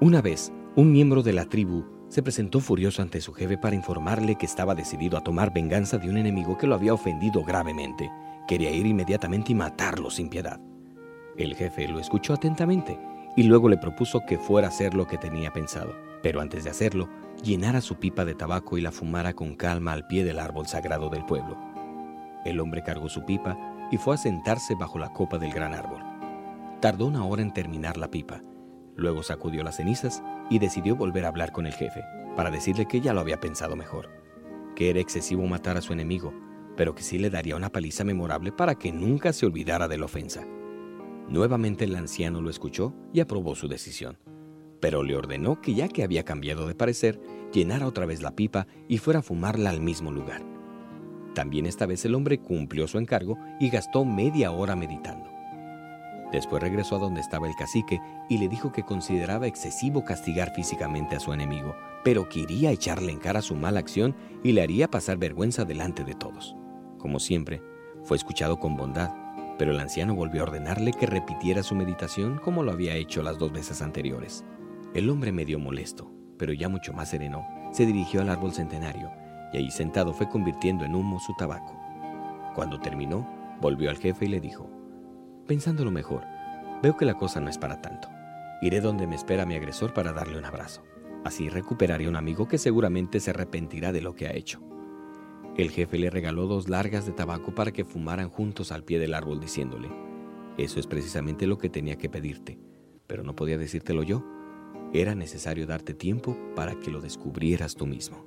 Una vez, un miembro de la tribu se presentó furioso ante su jefe para informarle que estaba decidido a tomar venganza de un enemigo que lo había ofendido gravemente. Quería ir inmediatamente y matarlo sin piedad. El jefe lo escuchó atentamente y luego le propuso que fuera a hacer lo que tenía pensado, pero antes de hacerlo, llenara su pipa de tabaco y la fumara con calma al pie del árbol sagrado del pueblo. El hombre cargó su pipa y fue a sentarse bajo la copa del gran árbol. Tardó una hora en terminar la pipa. Luego sacudió las cenizas y decidió volver a hablar con el jefe, para decirle que ya lo había pensado mejor, que era excesivo matar a su enemigo, pero que sí le daría una paliza memorable para que nunca se olvidara de la ofensa. Nuevamente el anciano lo escuchó y aprobó su decisión, pero le ordenó que ya que había cambiado de parecer, llenara otra vez la pipa y fuera a fumarla al mismo lugar. También esta vez el hombre cumplió su encargo y gastó media hora meditando. Después regresó a donde estaba el cacique y le dijo que consideraba excesivo castigar físicamente a su enemigo, pero quería echarle en cara su mala acción y le haría pasar vergüenza delante de todos. Como siempre, fue escuchado con bondad pero el anciano volvió a ordenarle que repitiera su meditación como lo había hecho las dos veces anteriores. El hombre medio molesto, pero ya mucho más sereno, se dirigió al árbol centenario y sentado fue convirtiendo en humo su tabaco. Cuando terminó, volvió al jefe y le dijo, pensándolo mejor, veo que la cosa no es para tanto. Iré donde me espera mi agresor para darle un abrazo. Así recuperaré un amigo que seguramente se arrepentirá de lo que ha hecho. El jefe le regaló dos largas de tabaco para que fumaran juntos al pie del árbol diciéndole, eso es precisamente lo que tenía que pedirte, pero no podía decírtelo yo. Era necesario darte tiempo para que lo descubrieras tú mismo.